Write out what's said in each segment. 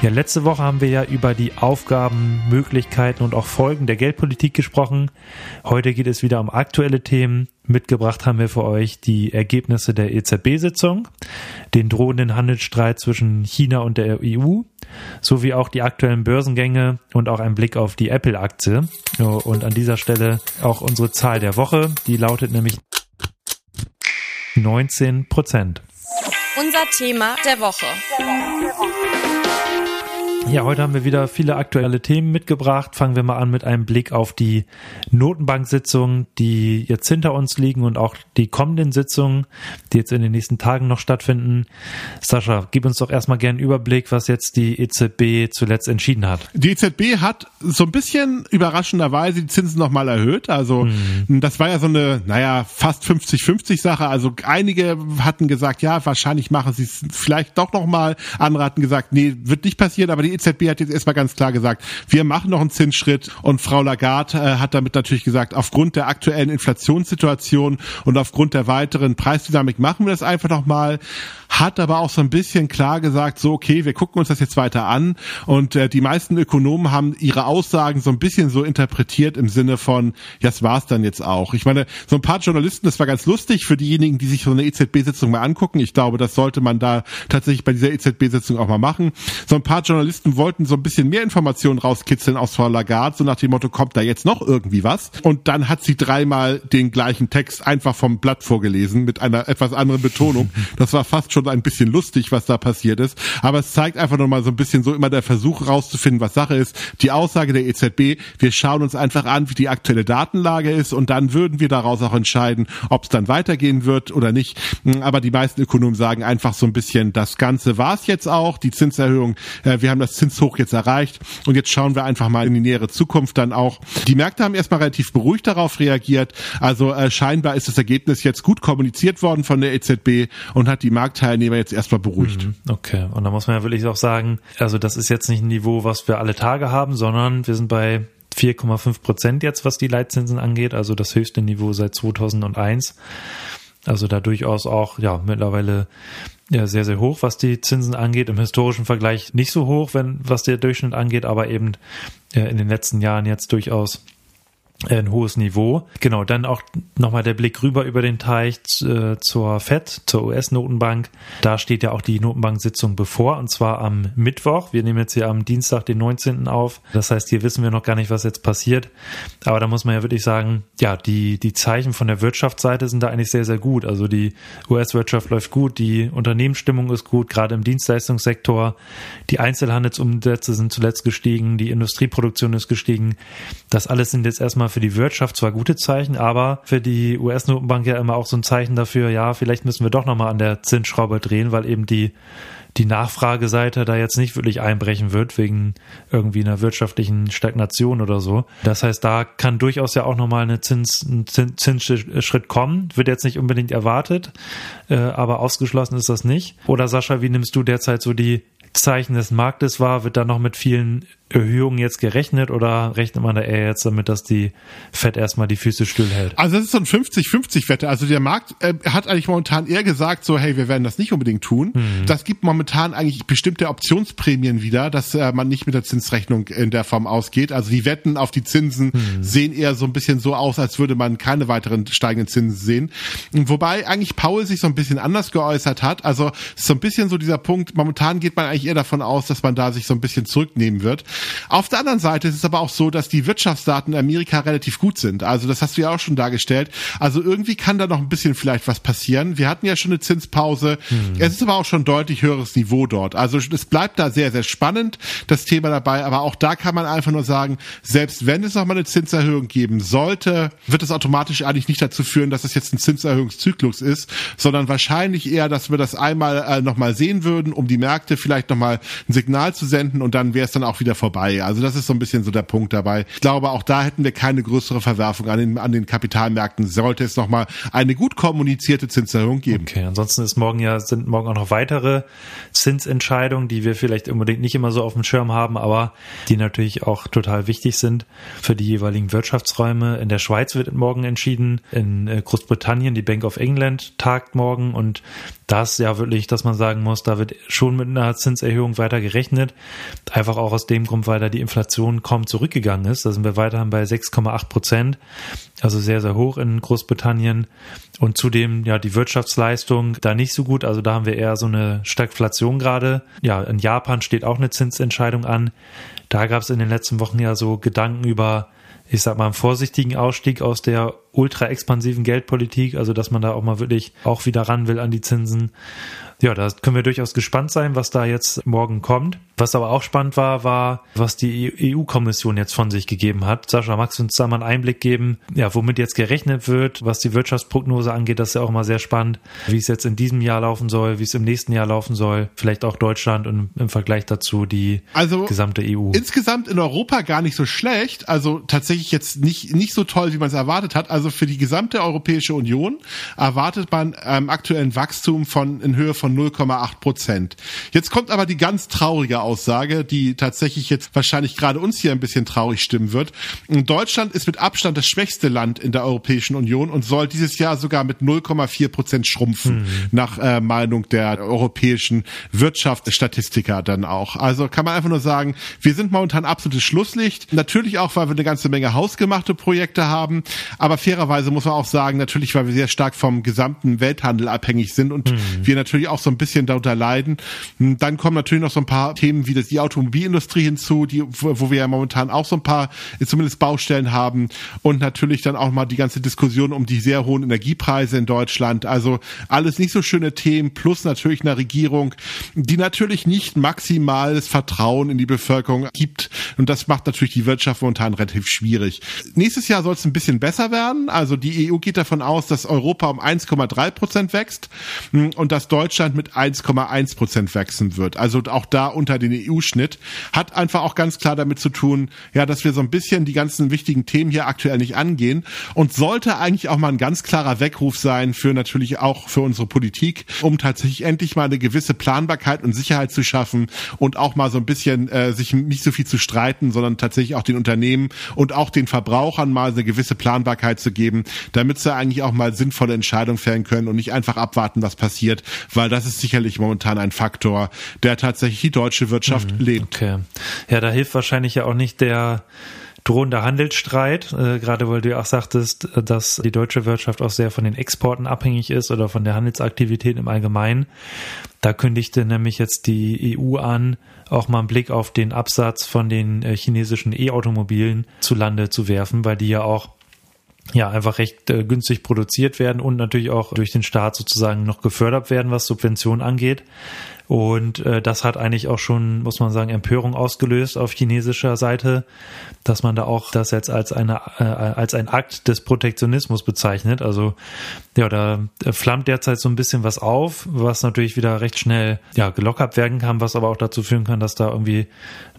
Ja, letzte Woche haben wir ja über die Aufgaben, Möglichkeiten und auch Folgen der Geldpolitik gesprochen. Heute geht es wieder um aktuelle Themen. Mitgebracht haben wir für euch die Ergebnisse der EZB-Sitzung, den drohenden Handelsstreit zwischen China und der EU, sowie auch die aktuellen Börsengänge und auch ein Blick auf die Apple-Aktie. Und an dieser Stelle auch unsere Zahl der Woche, die lautet nämlich 19 Prozent. Unser Thema der Woche. Ja, heute haben wir wieder viele aktuelle Themen mitgebracht. Fangen wir mal an mit einem Blick auf die Notenbank-Sitzungen, die jetzt hinter uns liegen und auch die kommenden Sitzungen, die jetzt in den nächsten Tagen noch stattfinden. Sascha, gib uns doch erstmal gerne einen Überblick, was jetzt die EZB zuletzt entschieden hat. Die EZB hat so ein bisschen überraschenderweise die Zinsen nochmal erhöht. Also mhm. das war ja so eine, naja, fast 50-50 Sache. Also einige hatten gesagt, ja, wahrscheinlich machen sie es vielleicht doch nochmal. Andere hatten gesagt, nee, wird nicht passieren, aber die EZB hat jetzt erstmal ganz klar gesagt, wir machen noch einen Zinsschritt und Frau Lagarde äh, hat damit natürlich gesagt, aufgrund der aktuellen Inflationssituation und aufgrund der weiteren Preisdynamik machen wir das einfach noch mal hat aber auch so ein bisschen klar gesagt, so okay, wir gucken uns das jetzt weiter an und äh, die meisten Ökonomen haben ihre Aussagen so ein bisschen so interpretiert im Sinne von, ja, das war's dann jetzt auch. Ich meine, so ein paar Journalisten, das war ganz lustig für diejenigen, die sich so eine EZB-Sitzung mal angucken. Ich glaube, das sollte man da tatsächlich bei dieser EZB-Sitzung auch mal machen. So ein paar Journalisten wollten so ein bisschen mehr Informationen rauskitzeln aus Frau Lagarde, so nach dem Motto, kommt da jetzt noch irgendwie was? Und dann hat sie dreimal den gleichen Text einfach vom Blatt vorgelesen mit einer etwas anderen Betonung. Das war fast schon schon ein bisschen lustig, was da passiert ist. Aber es zeigt einfach nochmal so ein bisschen so immer der Versuch rauszufinden, was Sache ist. Die Aussage der EZB, wir schauen uns einfach an, wie die aktuelle Datenlage ist und dann würden wir daraus auch entscheiden, ob es dann weitergehen wird oder nicht. Aber die meisten Ökonomen sagen einfach so ein bisschen, das Ganze war es jetzt auch, die Zinserhöhung, äh, wir haben das Zinshoch jetzt erreicht und jetzt schauen wir einfach mal in die nähere Zukunft dann auch. Die Märkte haben erstmal relativ beruhigt darauf reagiert. Also äh, scheinbar ist das Ergebnis jetzt gut kommuniziert worden von der EZB und hat die Marktteilnehmer Teilnehmer jetzt erstmal beruhigt. Mhm, okay, und da muss man ja wirklich auch sagen, also das ist jetzt nicht ein Niveau, was wir alle Tage haben, sondern wir sind bei 4,5 Prozent jetzt, was die Leitzinsen angeht, also das höchste Niveau seit 2001. Also da durchaus auch, ja, mittlerweile ja, sehr, sehr hoch, was die Zinsen angeht. Im historischen Vergleich nicht so hoch, wenn, was der Durchschnitt angeht, aber eben ja, in den letzten Jahren jetzt durchaus ein hohes Niveau. Genau, dann auch nochmal der Blick rüber über den Teich äh, zur FED, zur US-Notenbank. Da steht ja auch die Notenbank-Sitzung bevor, und zwar am Mittwoch. Wir nehmen jetzt hier am Dienstag, den 19. auf. Das heißt, hier wissen wir noch gar nicht, was jetzt passiert. Aber da muss man ja wirklich sagen, ja, die, die Zeichen von der Wirtschaftsseite sind da eigentlich sehr, sehr gut. Also die US-Wirtschaft läuft gut, die Unternehmensstimmung ist gut, gerade im Dienstleistungssektor. Die Einzelhandelsumsätze sind zuletzt gestiegen, die Industrieproduktion ist gestiegen. Das alles sind jetzt erstmal für die Wirtschaft zwar gute Zeichen, aber für die US-Notenbank ja immer auch so ein Zeichen dafür, ja, vielleicht müssen wir doch nochmal an der Zinsschraube drehen, weil eben die, die Nachfrageseite da jetzt nicht wirklich einbrechen wird, wegen irgendwie einer wirtschaftlichen Stagnation oder so. Das heißt, da kann durchaus ja auch nochmal eine Zins, ein Zinsschritt kommen. Wird jetzt nicht unbedingt erwartet, äh, aber ausgeschlossen ist das nicht. Oder Sascha, wie nimmst du derzeit so die Zeichen des Marktes wahr? Wird da noch mit vielen Erhöhungen jetzt gerechnet oder rechnet man da eher jetzt damit, dass die Fed erstmal die Füße stillhält? Also das ist so ein 50-50-Wette. Also der Markt äh, hat eigentlich momentan eher gesagt, so hey, wir werden das nicht unbedingt tun. Mhm. Das gibt momentan eigentlich bestimmte Optionsprämien wieder, dass äh, man nicht mit der Zinsrechnung in der Form ausgeht. Also die Wetten auf die Zinsen mhm. sehen eher so ein bisschen so aus, als würde man keine weiteren steigenden Zinsen sehen. Wobei eigentlich Paul sich so ein bisschen anders geäußert hat. Also so ein bisschen so dieser Punkt, momentan geht man eigentlich eher davon aus, dass man da sich so ein bisschen zurücknehmen wird. Auf der anderen Seite ist es aber auch so, dass die Wirtschaftsdaten in Amerika relativ gut sind. Also das hast du ja auch schon dargestellt. Also irgendwie kann da noch ein bisschen vielleicht was passieren. Wir hatten ja schon eine Zinspause. Hm. Es ist aber auch schon deutlich höheres Niveau dort. Also es bleibt da sehr, sehr spannend, das Thema dabei. Aber auch da kann man einfach nur sagen, selbst wenn es noch mal eine Zinserhöhung geben sollte, wird es automatisch eigentlich nicht dazu führen, dass es jetzt ein Zinserhöhungszyklus ist, sondern wahrscheinlich eher, dass wir das einmal äh, noch mal sehen würden, um die Märkte vielleicht noch mal ein Signal zu senden und dann wäre es dann auch wieder vorbei vorbei. Also das ist so ein bisschen so der Punkt dabei. Ich glaube, auch da hätten wir keine größere Verwerfung an den, an den Kapitalmärkten. Sollte es nochmal eine gut kommunizierte Zinserhöhung geben. Okay, ansonsten ist morgen ja, sind morgen auch noch weitere Zinsentscheidungen, die wir vielleicht unbedingt nicht immer so auf dem Schirm haben, aber die natürlich auch total wichtig sind für die jeweiligen Wirtschaftsräume. In der Schweiz wird morgen entschieden, in äh, Großbritannien die Bank of England tagt morgen und das ja wirklich, dass man sagen muss, da wird schon mit einer Zinserhöhung weiter gerechnet. Einfach auch aus dem Grund, weil da die Inflation kaum zurückgegangen ist. Da sind wir weiterhin bei 6,8 Prozent. Also sehr, sehr hoch in Großbritannien. Und zudem, ja, die Wirtschaftsleistung da nicht so gut. Also da haben wir eher so eine Stagflation gerade. Ja, in Japan steht auch eine Zinsentscheidung an. Da gab es in den letzten Wochen ja so Gedanken über ich sag mal, einen vorsichtigen Ausstieg aus der ultra expansiven Geldpolitik, also dass man da auch mal wirklich auch wieder ran will an die Zinsen. Ja, da können wir durchaus gespannt sein, was da jetzt morgen kommt. Was aber auch spannend war, war, was die EU-Kommission jetzt von sich gegeben hat. Sascha, magst du uns da mal einen Einblick geben, ja, womit jetzt gerechnet wird, was die Wirtschaftsprognose angeht? Das ist ja auch mal sehr spannend, wie es jetzt in diesem Jahr laufen soll, wie es im nächsten Jahr laufen soll, vielleicht auch Deutschland und im Vergleich dazu die also gesamte EU. Insgesamt in Europa gar nicht so schlecht, also tatsächlich jetzt nicht, nicht so toll, wie man es erwartet hat. Also für die gesamte Europäische Union erwartet man ähm, aktuellen Wachstum von in Höhe von 0,8 Prozent. Jetzt kommt aber die ganz traurige Aussage, die tatsächlich jetzt wahrscheinlich gerade uns hier ein bisschen traurig stimmen wird. Deutschland ist mit Abstand das schwächste Land in der Europäischen Union und soll dieses Jahr sogar mit 0,4 Prozent schrumpfen, mhm. nach äh, Meinung der europäischen Wirtschaftsstatistiker dann auch. Also kann man einfach nur sagen, wir sind momentan absolutes Schlusslicht. Natürlich auch, weil wir eine ganze Menge hausgemachte Projekte haben, aber fairerweise muss man auch sagen, natürlich, weil wir sehr stark vom gesamten Welthandel abhängig sind und mhm. wir natürlich auch so ein bisschen darunter leiden. Dann kommen natürlich noch so ein paar Themen wie das, die Automobilindustrie hinzu, die, wo wir ja momentan auch so ein paar zumindest Baustellen haben und natürlich dann auch mal die ganze Diskussion um die sehr hohen Energiepreise in Deutschland. Also alles nicht so schöne Themen plus natürlich eine Regierung, die natürlich nicht maximales Vertrauen in die Bevölkerung gibt und das macht natürlich die Wirtschaft momentan relativ schwierig. Nächstes Jahr soll es ein bisschen besser werden. Also die EU geht davon aus, dass Europa um 1,3 Prozent wächst und dass Deutschland mit 1,1 Prozent wachsen wird. Also auch da unter den EU-Schnitt, hat einfach auch ganz klar damit zu tun, ja, dass wir so ein bisschen die ganzen wichtigen Themen hier aktuell nicht angehen und sollte eigentlich auch mal ein ganz klarer Weckruf sein für natürlich auch für unsere Politik, um tatsächlich endlich mal eine gewisse Planbarkeit und Sicherheit zu schaffen und auch mal so ein bisschen äh, sich nicht so viel zu streiten, sondern tatsächlich auch den Unternehmen und auch den Verbrauchern mal eine gewisse Planbarkeit zu geben, damit sie eigentlich auch mal sinnvolle Entscheidungen fällen können und nicht einfach abwarten, was passiert, weil das ist sicherlich momentan ein Faktor, der tatsächlich die deutsche Wirtschaft mhm, lebt. Okay. Ja, da hilft wahrscheinlich ja auch nicht der drohende Handelsstreit, äh, gerade weil du ja auch sagtest, dass die deutsche Wirtschaft auch sehr von den Exporten abhängig ist oder von der Handelsaktivität im Allgemeinen. Da kündigte nämlich jetzt die EU an, auch mal einen Blick auf den Absatz von den äh, chinesischen E-Automobilen zu Lande zu werfen, weil die ja auch ja einfach recht äh, günstig produziert werden und natürlich auch durch den Staat sozusagen noch gefördert werden, was Subventionen angeht. Und äh, das hat eigentlich auch schon, muss man sagen, Empörung ausgelöst auf chinesischer Seite, dass man da auch das jetzt als eine äh, als ein Akt des Protektionismus bezeichnet. Also ja, da flammt derzeit so ein bisschen was auf, was natürlich wieder recht schnell ja gelockert werden kann, was aber auch dazu führen kann, dass da irgendwie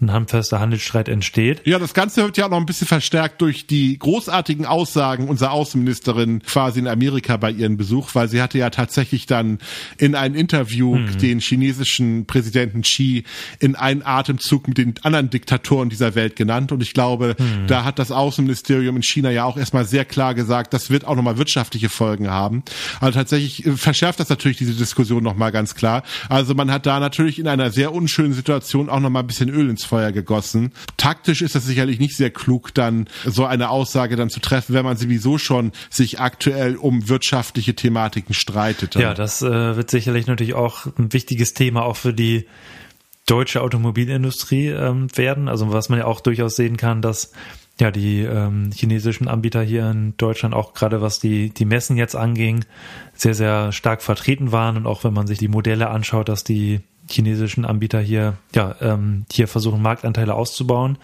ein handfester Handelsstreit entsteht. Ja, das Ganze wird ja auch noch ein bisschen verstärkt durch die großartigen Aussagen unserer Außenministerin quasi in Amerika bei ihrem Besuch, weil sie hatte ja tatsächlich dann in einem Interview hm. den chinesischen chinesischen Präsidenten Xi in einen Atemzug mit den anderen Diktatoren dieser Welt genannt. Und ich glaube, mhm. da hat das Außenministerium in China ja auch erstmal sehr klar gesagt, das wird auch nochmal wirtschaftliche Folgen haben. Also tatsächlich äh, verschärft das natürlich diese Diskussion nochmal ganz klar. Also man hat da natürlich in einer sehr unschönen Situation auch nochmal ein bisschen Öl ins Feuer gegossen. Taktisch ist das sicherlich nicht sehr klug, dann so eine Aussage dann zu treffen, wenn man sowieso schon sich aktuell um wirtschaftliche Thematiken streitet. Ja, das äh, wird sicherlich natürlich auch ein wichtiges Thema Thema auch für die deutsche Automobilindustrie ähm, werden. Also was man ja auch durchaus sehen kann, dass ja die ähm, chinesischen Anbieter hier in Deutschland auch gerade was die die Messen jetzt anging sehr sehr stark vertreten waren und auch wenn man sich die Modelle anschaut, dass die chinesischen Anbieter hier ja ähm, hier versuchen Marktanteile auszubauen.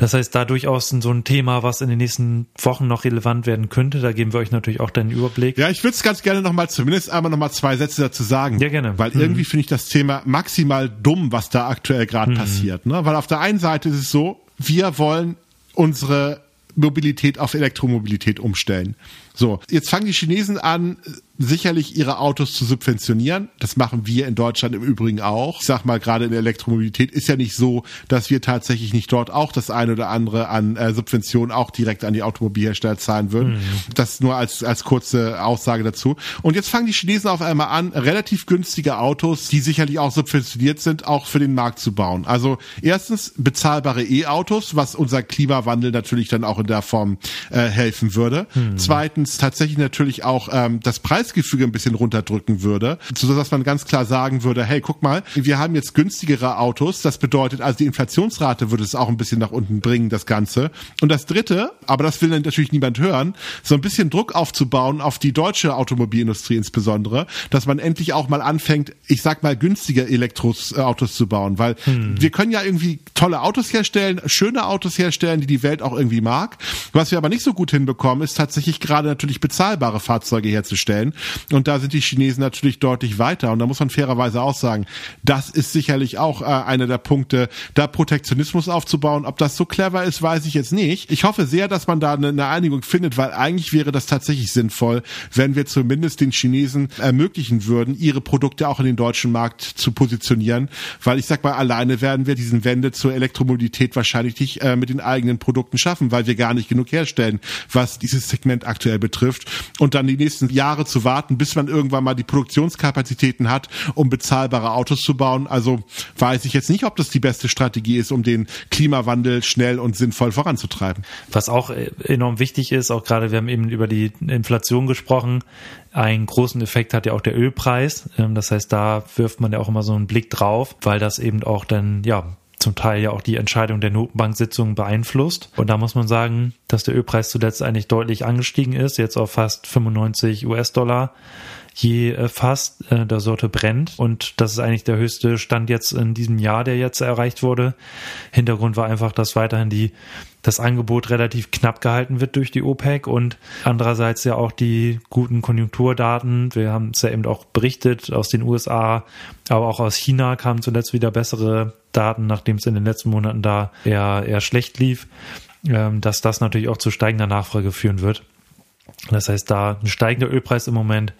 Das heißt, da durchaus so ein Thema, was in den nächsten Wochen noch relevant werden könnte. Da geben wir euch natürlich auch den Überblick. Ja, ich würde es ganz gerne nochmal, zumindest einmal nochmal zwei Sätze dazu sagen. Ja, gerne. Weil mhm. irgendwie finde ich das Thema maximal dumm, was da aktuell gerade mhm. passiert. Ne? Weil auf der einen Seite ist es so, wir wollen unsere Mobilität auf Elektromobilität umstellen. So, jetzt fangen die Chinesen an, sicherlich ihre Autos zu subventionieren. Das machen wir in Deutschland im Übrigen auch. Ich sag mal, gerade in der Elektromobilität ist ja nicht so, dass wir tatsächlich nicht dort auch das eine oder andere an äh, Subventionen auch direkt an die Automobilhersteller zahlen würden. Mhm. Das nur als, als kurze Aussage dazu. Und jetzt fangen die Chinesen auf einmal an, relativ günstige Autos, die sicherlich auch subventioniert sind, auch für den Markt zu bauen. Also erstens bezahlbare E-Autos, was unser Klimawandel natürlich dann auch in der Form äh, helfen würde. Mhm. Zweitens tatsächlich natürlich auch ähm, das Preis Preisgefüge ein bisschen runterdrücken würde, so dass man ganz klar sagen würde, hey, guck mal, wir haben jetzt günstigere Autos, das bedeutet also die Inflationsrate würde es auch ein bisschen nach unten bringen, das Ganze. Und das dritte, aber das will natürlich niemand hören, so ein bisschen Druck aufzubauen auf die deutsche Automobilindustrie insbesondere, dass man endlich auch mal anfängt, ich sag mal, günstige Elektroautos äh, zu bauen, weil hm. wir können ja irgendwie tolle Autos herstellen, schöne Autos herstellen, die die Welt auch irgendwie mag. Was wir aber nicht so gut hinbekommen, ist tatsächlich gerade natürlich bezahlbare Fahrzeuge herzustellen. Und da sind die Chinesen natürlich deutlich weiter. Und da muss man fairerweise auch sagen, das ist sicherlich auch äh, einer der Punkte, da Protektionismus aufzubauen. Ob das so clever ist, weiß ich jetzt nicht. Ich hoffe sehr, dass man da eine, eine Einigung findet, weil eigentlich wäre das tatsächlich sinnvoll, wenn wir zumindest den Chinesen ermöglichen würden, ihre Produkte auch in den deutschen Markt zu positionieren. Weil ich sag mal, alleine werden wir diesen Wende zur Elektromobilität wahrscheinlich nicht äh, mit den eigenen Produkten schaffen, weil wir gar nicht genug herstellen, was dieses Segment aktuell betrifft. Und dann die nächsten Jahre zu warten, bis man irgendwann mal die Produktionskapazitäten hat, um bezahlbare Autos zu bauen. Also weiß ich jetzt nicht, ob das die beste Strategie ist, um den Klimawandel schnell und sinnvoll voranzutreiben. Was auch enorm wichtig ist, auch gerade wir haben eben über die Inflation gesprochen, einen großen Effekt hat ja auch der Ölpreis. Ähm, das heißt, da wirft man ja auch immer so einen Blick drauf, weil das eben auch dann, ja, zum Teil ja auch die Entscheidung der Notenbanksitzung beeinflusst. Und da muss man sagen, dass der Ölpreis zuletzt eigentlich deutlich angestiegen ist, jetzt auf fast 95 US-Dollar je äh, fast äh, der Sorte brennt. Und das ist eigentlich der höchste Stand jetzt in diesem Jahr, der jetzt erreicht wurde. Hintergrund war einfach, dass weiterhin die das Angebot relativ knapp gehalten wird durch die OPEC und andererseits ja auch die guten Konjunkturdaten. Wir haben es ja eben auch berichtet aus den USA, aber auch aus China kamen zuletzt wieder bessere Daten, nachdem es in den letzten Monaten da eher, eher schlecht lief, ähm, dass das natürlich auch zu steigender Nachfrage führen wird. Das heißt, da ein steigender Ölpreis im Moment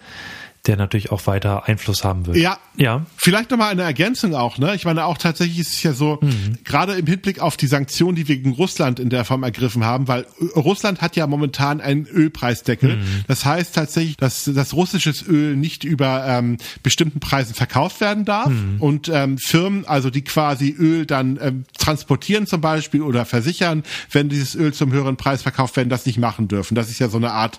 der natürlich auch weiter Einfluss haben wird. Ja, ja. Vielleicht nochmal eine Ergänzung auch, ne? Ich meine, auch tatsächlich ist es ja so, mhm. gerade im Hinblick auf die Sanktionen, die wir gegen Russland in der Form ergriffen haben, weil Russland hat ja momentan einen Ölpreisdeckel. Mhm. Das heißt tatsächlich, dass das russisches Öl nicht über ähm, bestimmten Preisen verkauft werden darf mhm. und ähm, Firmen, also die quasi Öl dann ähm, transportieren zum Beispiel oder versichern, wenn dieses Öl zum höheren Preis verkauft werden, das nicht machen dürfen. Das ist ja so eine Art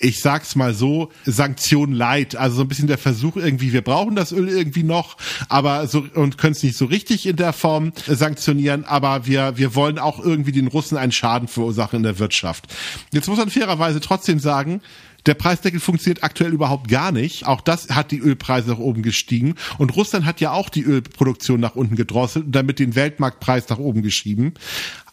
ich sag's mal so, Sanktion light. Also so ein bisschen der Versuch irgendwie, wir brauchen das Öl irgendwie noch, aber so und können es nicht so richtig in der Form sanktionieren, aber wir, wir wollen auch irgendwie den Russen einen Schaden verursachen in der Wirtschaft. Jetzt muss man fairerweise trotzdem sagen, der Preisdeckel funktioniert aktuell überhaupt gar nicht. Auch das hat die Ölpreise nach oben gestiegen. Und Russland hat ja auch die Ölproduktion nach unten gedrosselt und damit den Weltmarktpreis nach oben geschrieben.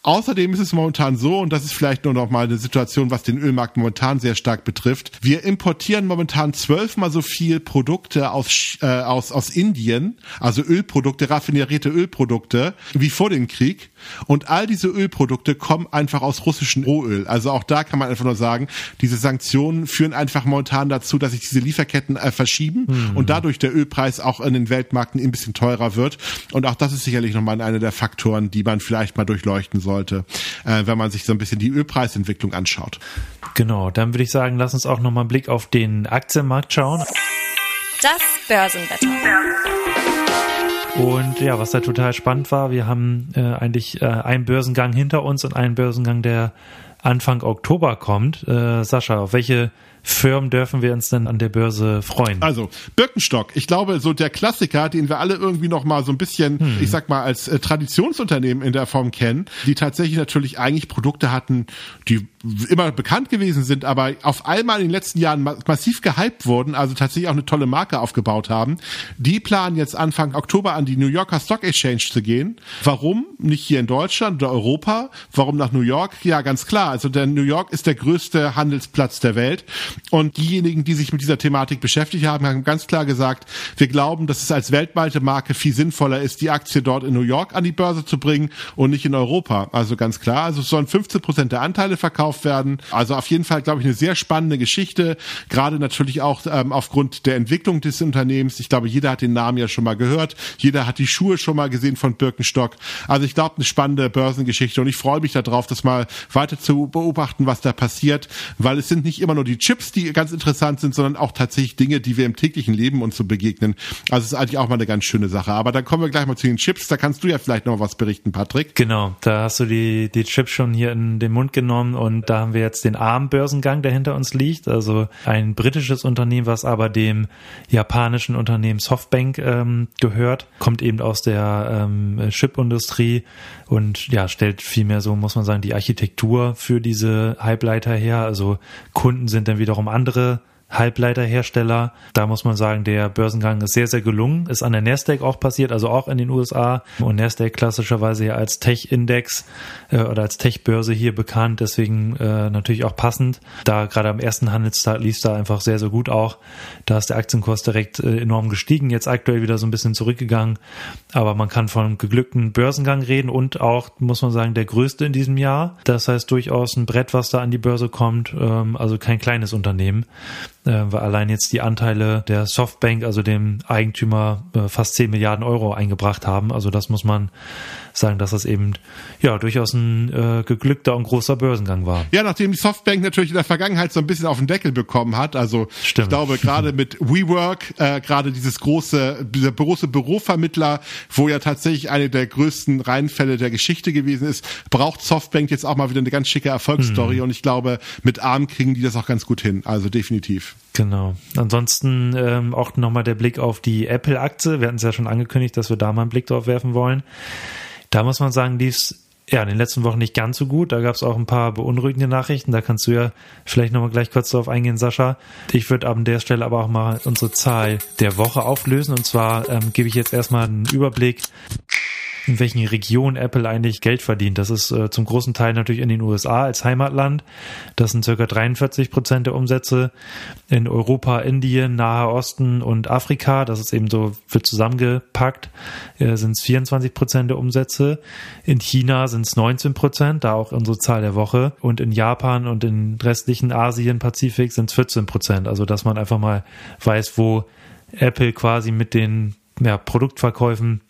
Außerdem ist es momentan so, und das ist vielleicht nur noch mal eine Situation, was den Ölmarkt momentan sehr stark betrifft. Wir importieren momentan zwölfmal so viel Produkte aus, äh, aus, aus Indien, also Ölprodukte, raffinerierte Ölprodukte, wie vor dem Krieg. Und all diese Ölprodukte kommen einfach aus russischem Rohöl. Also auch da kann man einfach nur sagen, diese Sanktionen führen einfach momentan dazu, dass sich diese Lieferketten äh, verschieben mhm. und dadurch der Ölpreis auch in den Weltmärkten ein bisschen teurer wird. Und auch das ist sicherlich nochmal einer der Faktoren, die man vielleicht mal durchleuchten soll sollte, äh, wenn man sich so ein bisschen die Ölpreisentwicklung anschaut. Genau, dann würde ich sagen, lass uns auch nochmal einen Blick auf den Aktienmarkt schauen. Das Börsenwetter. Und ja, was da total spannend war, wir haben äh, eigentlich äh, einen Börsengang hinter uns und einen Börsengang, der Anfang Oktober kommt. Äh, Sascha, auf welche Firmen dürfen wir uns denn an der Börse freuen? Also, Birkenstock, ich glaube, so der Klassiker, den wir alle irgendwie noch mal so ein bisschen, hm. ich sag mal, als äh, Traditionsunternehmen in der Form kennen, die tatsächlich natürlich eigentlich Produkte hatten, die immer bekannt gewesen sind, aber auf einmal in den letzten Jahren massiv gehypt wurden, also tatsächlich auch eine tolle Marke aufgebaut haben. Die planen jetzt Anfang Oktober an die New Yorker Stock Exchange zu gehen. Warum? Nicht hier in Deutschland oder Europa. Warum nach New York? Ja, ganz klar. Also der New York ist der größte Handelsplatz der Welt. Und diejenigen, die sich mit dieser Thematik beschäftigt haben, haben ganz klar gesagt, wir glauben, dass es als weltweite Marke viel sinnvoller ist, die Aktie dort in New York an die Börse zu bringen und nicht in Europa. Also ganz klar. Also es sollen 15 Prozent der Anteile verkauft verkauft werden. Also auf jeden Fall, glaube ich, eine sehr spannende Geschichte. Gerade natürlich auch ähm, aufgrund der Entwicklung des Unternehmens. Ich glaube, jeder hat den Namen ja schon mal gehört. Jeder hat die Schuhe schon mal gesehen von Birkenstock. Also ich glaube, eine spannende Börsengeschichte und ich freue mich darauf, das mal weiter zu beobachten, was da passiert, weil es sind nicht immer nur die Chips, die ganz interessant sind, sondern auch tatsächlich Dinge, die wir im täglichen Leben uns so begegnen. Also es ist eigentlich auch mal eine ganz schöne Sache. Aber dann kommen wir gleich mal zu den Chips. Da kannst du ja vielleicht noch was berichten, Patrick. Genau, da hast du die, die Chips schon hier in den Mund genommen und da haben wir jetzt den ARM-Börsengang, der hinter uns liegt. Also ein britisches Unternehmen, was aber dem japanischen Unternehmen Softbank ähm, gehört, kommt eben aus der ähm, Chip-Industrie und ja, stellt vielmehr so, muss man sagen, die Architektur für diese Halbleiter her. Also Kunden sind dann wiederum andere Halbleiterhersteller. Da muss man sagen, der Börsengang ist sehr, sehr gelungen. Ist an der Nasdaq auch passiert, also auch in den USA. Und Nasdaq klassischerweise ja als Tech-Index äh, oder als Tech-Börse hier bekannt. Deswegen äh, natürlich auch passend. Da gerade am ersten Handelstag lief es da einfach sehr, sehr gut auch. Da ist der Aktienkurs direkt äh, enorm gestiegen. Jetzt aktuell wieder so ein bisschen zurückgegangen. Aber man kann von geglückten Börsengang reden und auch, muss man sagen, der größte in diesem Jahr. Das heißt durchaus ein Brett, was da an die Börse kommt. Ähm, also kein kleines Unternehmen weil allein jetzt die Anteile der Softbank, also dem Eigentümer, äh, fast 10 Milliarden Euro eingebracht haben. Also das muss man sagen, dass das eben ja durchaus ein äh, geglückter und großer Börsengang war. Ja, nachdem die Softbank natürlich in der Vergangenheit so ein bisschen auf den Deckel bekommen hat. Also Stimmt. ich glaube gerade mit WeWork, äh, gerade dieses große, dieser große Bürovermittler, wo ja tatsächlich eine der größten Reinfälle der Geschichte gewesen ist, braucht Softbank jetzt auch mal wieder eine ganz schicke Erfolgsstory. Mhm. Und ich glaube, mit ARM kriegen die das auch ganz gut hin. Also definitiv. Genau. Ansonsten ähm, auch nochmal der Blick auf die Apple-Aktie. Wir hatten es ja schon angekündigt, dass wir da mal einen Blick drauf werfen wollen. Da muss man sagen, lief es ja in den letzten Wochen nicht ganz so gut. Da gab es auch ein paar beunruhigende Nachrichten. Da kannst du ja vielleicht nochmal gleich kurz darauf eingehen, Sascha. Ich würde an der Stelle aber auch mal unsere Zahl der Woche auflösen. Und zwar ähm, gebe ich jetzt erstmal einen Überblick in welchen Regionen Apple eigentlich Geld verdient. Das ist äh, zum großen Teil natürlich in den USA als Heimatland. Das sind circa 43 Prozent der Umsätze. In Europa, Indien, Nahe Osten und Afrika, das ist eben so, wird zusammengepackt, äh, sind es 24 Prozent der Umsätze. In China sind es 19 Prozent, da auch unsere Zahl der Woche. Und in Japan und in restlichen Asien, Pazifik sind es 14 Prozent. Also, dass man einfach mal weiß, wo Apple quasi mit den ja, Produktverkäufen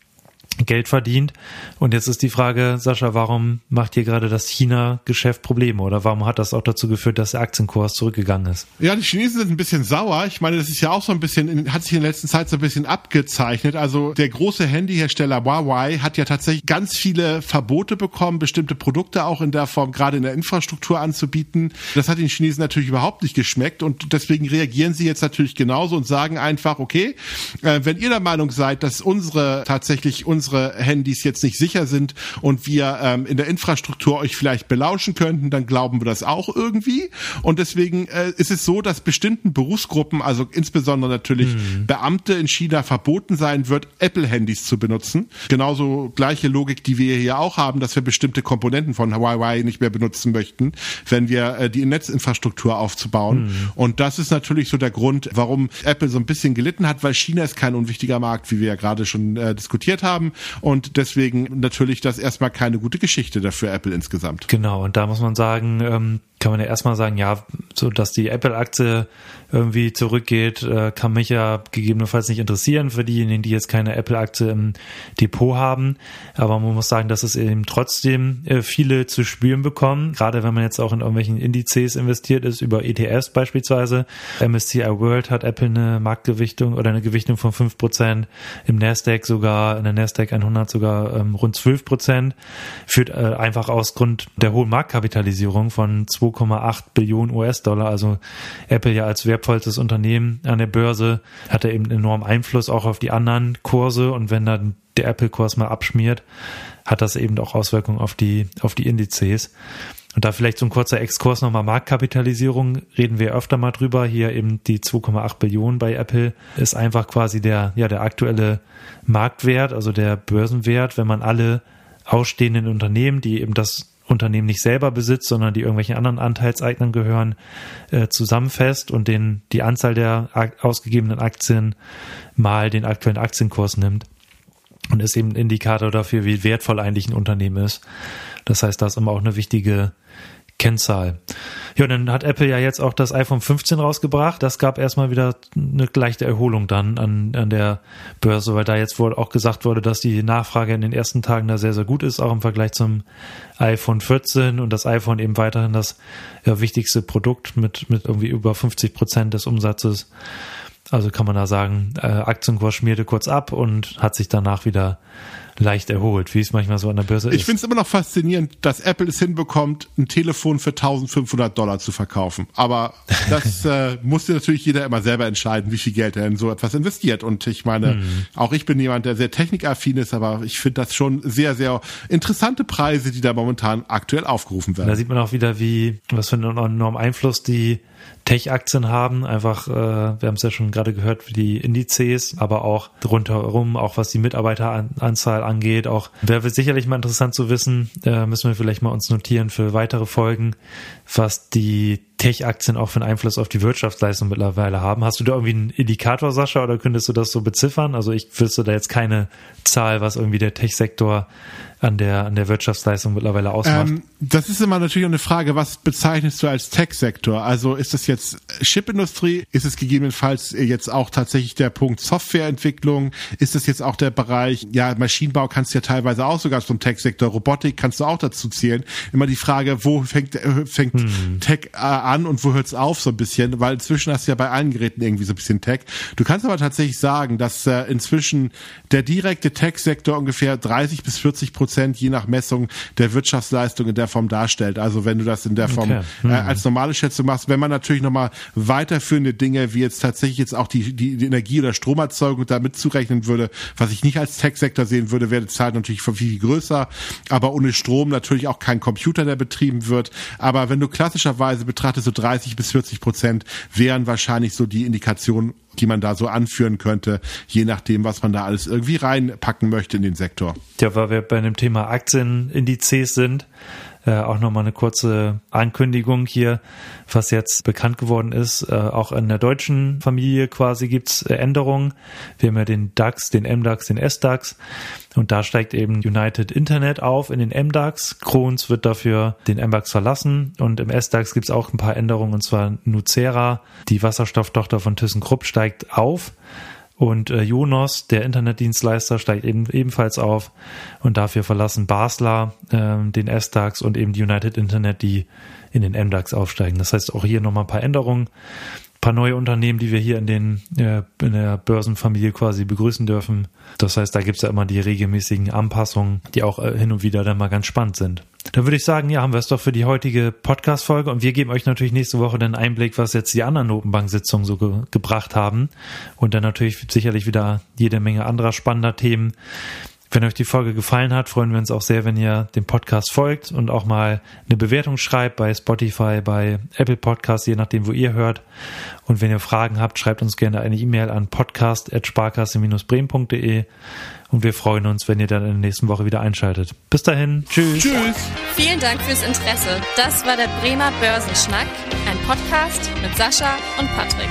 Geld verdient. Und jetzt ist die Frage, Sascha, warum macht hier gerade das China-Geschäft Probleme oder warum hat das auch dazu geführt, dass der Aktienkurs zurückgegangen ist? Ja, die Chinesen sind ein bisschen sauer. Ich meine, das ist ja auch so ein bisschen, hat sich in der letzten Zeit so ein bisschen abgezeichnet. Also der große Handyhersteller Huawei hat ja tatsächlich ganz viele Verbote bekommen, bestimmte Produkte auch in der Form, gerade in der Infrastruktur anzubieten. Das hat den Chinesen natürlich überhaupt nicht geschmeckt und deswegen reagieren sie jetzt natürlich genauso und sagen einfach, okay, äh, wenn ihr der Meinung seid, dass unsere tatsächlich unsere unsere Handys jetzt nicht sicher sind und wir ähm, in der Infrastruktur euch vielleicht belauschen könnten, dann glauben wir das auch irgendwie. Und deswegen äh, ist es so, dass bestimmten Berufsgruppen, also insbesondere natürlich mhm. Beamte in China verboten sein wird, Apple-Handys zu benutzen. Genauso gleiche Logik, die wir hier auch haben, dass wir bestimmte Komponenten von Huawei nicht mehr benutzen möchten, wenn wir äh, die Netzinfrastruktur aufzubauen. Mhm. Und das ist natürlich so der Grund, warum Apple so ein bisschen gelitten hat, weil China ist kein unwichtiger Markt, wie wir ja gerade schon äh, diskutiert haben. Und deswegen natürlich das erstmal keine gute Geschichte dafür Apple insgesamt. Genau, und da muss man sagen, ähm, kann man ja erstmal sagen, ja, so dass die Apple-Aktie irgendwie zurückgeht, äh, kann mich ja gegebenenfalls nicht interessieren für diejenigen, die jetzt keine Apple-Aktie im Depot haben. Aber man muss sagen, dass es eben trotzdem äh, viele zu spüren bekommen, gerade wenn man jetzt auch in irgendwelchen Indizes investiert ist, über ETFs beispielsweise. MSCI World hat Apple eine Marktgewichtung oder eine Gewichtung von 5%, im Nasdaq sogar, in der Nasdaq 100 sogar ähm, rund 12%, führt äh, einfach aus Grund der hohen Marktkapitalisierung von 2 2,8 Billionen US-Dollar. Also Apple ja als wertvollstes Unternehmen an der Börse hat er eben enorm Einfluss auch auf die anderen Kurse und wenn dann der Apple-Kurs mal abschmiert, hat das eben auch Auswirkungen auf die, auf die Indizes. Und da vielleicht so ein kurzer Exkurs nochmal Marktkapitalisierung, reden wir öfter mal drüber. Hier eben die 2,8 Billionen bei Apple ist einfach quasi der, ja, der aktuelle Marktwert, also der Börsenwert, wenn man alle ausstehenden Unternehmen, die eben das Unternehmen nicht selber besitzt, sondern die irgendwelchen anderen Anteilseignern gehören, äh, zusammenfasst und den, die Anzahl der ausgegebenen Aktien mal den aktuellen Aktienkurs nimmt und ist eben ein Indikator dafür, wie wertvoll eigentlich ein Unternehmen ist. Das heißt, da ist immer auch eine wichtige Kennzahl. Ja, dann hat Apple ja jetzt auch das iPhone 15 rausgebracht. Das gab erstmal wieder eine leichte Erholung dann an, an der Börse, weil da jetzt wohl auch gesagt wurde, dass die Nachfrage in den ersten Tagen da sehr, sehr gut ist, auch im Vergleich zum iPhone 14 und das iPhone eben weiterhin das ja, wichtigste Produkt mit, mit irgendwie über 50 Prozent des Umsatzes. Also kann man da sagen, äh, Aktienkurs schmierte kurz ab und hat sich danach wieder leicht erholt, wie es manchmal so an der Börse ich ist. Ich finde es immer noch faszinierend, dass Apple es hinbekommt, ein Telefon für 1500 Dollar zu verkaufen. Aber das äh, muss natürlich jeder immer selber entscheiden, wie viel Geld er in so etwas investiert. Und ich meine, hm. auch ich bin jemand, der sehr technikaffin ist, aber ich finde das schon sehr, sehr interessante Preise, die da momentan aktuell aufgerufen werden. Da sieht man auch wieder, wie, was für einen enormen Einfluss die Tech-Aktien haben. Einfach, äh, wir haben es ja schon gerade gehört, wie die Indizes, aber auch rundherum, auch was die Mitarbeiteranzahl angeht. Auch wäre sicherlich mal interessant zu wissen, äh, müssen wir vielleicht mal uns notieren für weitere Folgen, was die Tech-Aktien auch für einen Einfluss auf die Wirtschaftsleistung mittlerweile haben. Hast du da irgendwie einen Indikator, Sascha, oder könntest du das so beziffern? Also ich wüsste da jetzt keine Zahl, was irgendwie der Tech-Sektor an der, an der Wirtschaftsleistung mittlerweile ausmacht. Ähm, das ist immer natürlich auch eine Frage, was bezeichnest du als Tech-Sektor? Also ist das jetzt Chipindustrie? Ist es gegebenenfalls jetzt auch tatsächlich der Punkt Softwareentwicklung? Ist es jetzt auch der Bereich, ja, Maschinenbau kannst du ja teilweise auch sogar zum Tech-Sektor, Robotik kannst du auch dazu zählen. Immer die Frage, wo fängt, äh, fängt hm. Tech äh, an und wo hört es auf so ein bisschen? Weil inzwischen hast du ja bei allen Geräten irgendwie so ein bisschen Tech. Du kannst aber tatsächlich sagen, dass äh, inzwischen der direkte Tech-Sektor ungefähr 30 bis 40 Prozent je nach Messung der Wirtschaftsleistung in der Form darstellt. Also wenn du das in der Form okay. äh, mhm. als normale Schätzung machst, wenn man natürlich nochmal weiterführende Dinge wie jetzt tatsächlich jetzt auch die, die, die Energie- oder Stromerzeugung da mitzurechnen würde, was ich nicht als Tech-Sektor sehen würde, wäre die Zahl natürlich viel, viel größer. Aber ohne Strom natürlich auch kein Computer, der betrieben wird. Aber wenn du klassischerweise betrachtest, so 30 bis 40 Prozent wären wahrscheinlich so die Indikationen, die man da so anführen könnte, je nachdem, was man da alles irgendwie reinpacken möchte in den Sektor. Ja, weil wir bei dem Thema Aktienindizes sind, äh, auch nochmal eine kurze Ankündigung hier, was jetzt bekannt geworden ist. Äh, auch in der deutschen Familie quasi gibt's äh, Änderungen. Wir haben ja den DAX, den MDAX, den SDAX und da steigt eben United Internet auf in den MDAX. Krones wird dafür den MDAX verlassen und im SDAX gibt's auch ein paar Änderungen und zwar Nucera, die Wasserstofftochter von ThyssenKrupp, steigt auf. Und äh, Jonos, der Internetdienstleister, steigt eben ebenfalls auf und dafür verlassen Basler äh, den S-DAX und eben die United Internet, die in den MDAX aufsteigen. Das heißt auch hier nochmal ein paar Änderungen paar neue Unternehmen, die wir hier in den äh, in der Börsenfamilie quasi begrüßen dürfen. Das heißt, da gibt's ja immer die regelmäßigen Anpassungen, die auch äh, hin und wieder dann mal ganz spannend sind. Dann würde ich sagen, ja, haben wir es doch für die heutige Podcast-Folge und wir geben euch natürlich nächste Woche den Einblick, was jetzt die anderen Notenbank-Sitzungen so ge gebracht haben und dann natürlich sicherlich wieder jede Menge anderer spannender Themen. Wenn euch die Folge gefallen hat, freuen wir uns auch sehr, wenn ihr dem Podcast folgt und auch mal eine Bewertung schreibt bei Spotify, bei Apple Podcasts, je nachdem, wo ihr hört. Und wenn ihr Fragen habt, schreibt uns gerne eine E-Mail an podcast.sparkasse-bremen.de und wir freuen uns, wenn ihr dann in der nächsten Woche wieder einschaltet. Bis dahin, tschüss. Tschüss. Vielen Dank fürs Interesse. Das war der Bremer Börsenschnack, ein Podcast mit Sascha und Patrick.